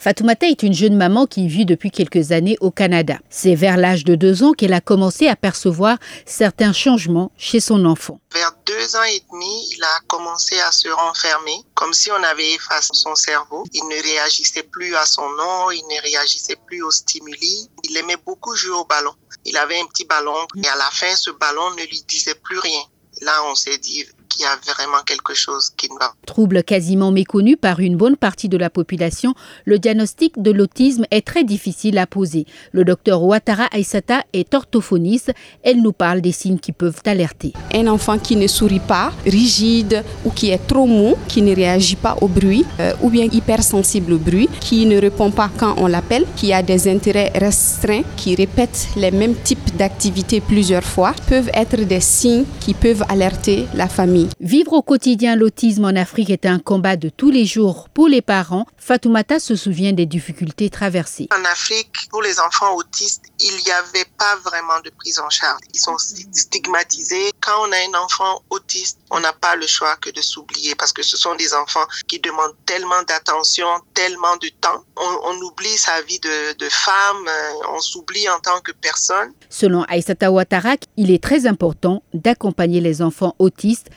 Fatoumata est une jeune maman qui vit depuis quelques années au Canada. C'est vers l'âge de deux ans qu'elle a commencé à percevoir certains changements chez son enfant. Vers deux ans et demi, il a commencé à se renfermer, comme si on avait effacé son cerveau. Il ne réagissait plus à son nom, il ne réagissait plus aux stimuli. Il aimait beaucoup jouer au ballon. Il avait un petit ballon et à la fin, ce ballon ne lui disait plus rien. Là, on s'est dit, il y a vraiment quelque chose qui ne va. Trouble quasiment méconnu par une bonne partie de la population, le diagnostic de l'autisme est très difficile à poser. Le docteur Ouattara Aïsata est orthophoniste. Elle nous parle des signes qui peuvent alerter. Un enfant qui ne sourit pas, rigide ou qui est trop mou, qui ne réagit pas au bruit euh, ou bien hypersensible au bruit, qui ne répond pas quand on l'appelle, qui a des intérêts restreints, qui répète les mêmes types d'activités plusieurs fois, peuvent être des signes qui peuvent alerter la famille. Vivre au quotidien l'autisme en Afrique est un combat de tous les jours pour les parents. Fatoumata se souvient des difficultés traversées. En Afrique, pour les enfants autistes, il n'y avait pas vraiment de prise en charge. Ils sont stigmatisés. Quand on a un enfant autiste, on n'a pas le choix que de s'oublier parce que ce sont des enfants qui demandent tellement d'attention, tellement de temps. On, oublie sa vie de, de femme, euh, on s'oublie en tant que personne. Selon Aïsata Ouattara, il est très important d'accompagner les enfants autistes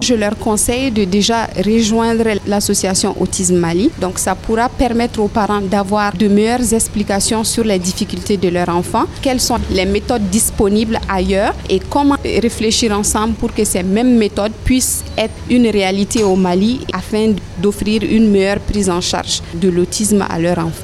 Je leur conseille de déjà rejoindre l'association Autisme Mali. Donc ça pourra permettre aux parents d'avoir de meilleures explications sur les difficultés de leur enfant, quelles sont les méthodes disponibles ailleurs et comment réfléchir ensemble pour que ces mêmes méthodes puissent être une réalité au Mali afin d'offrir une meilleure prise en charge de l'autisme à leur enfant.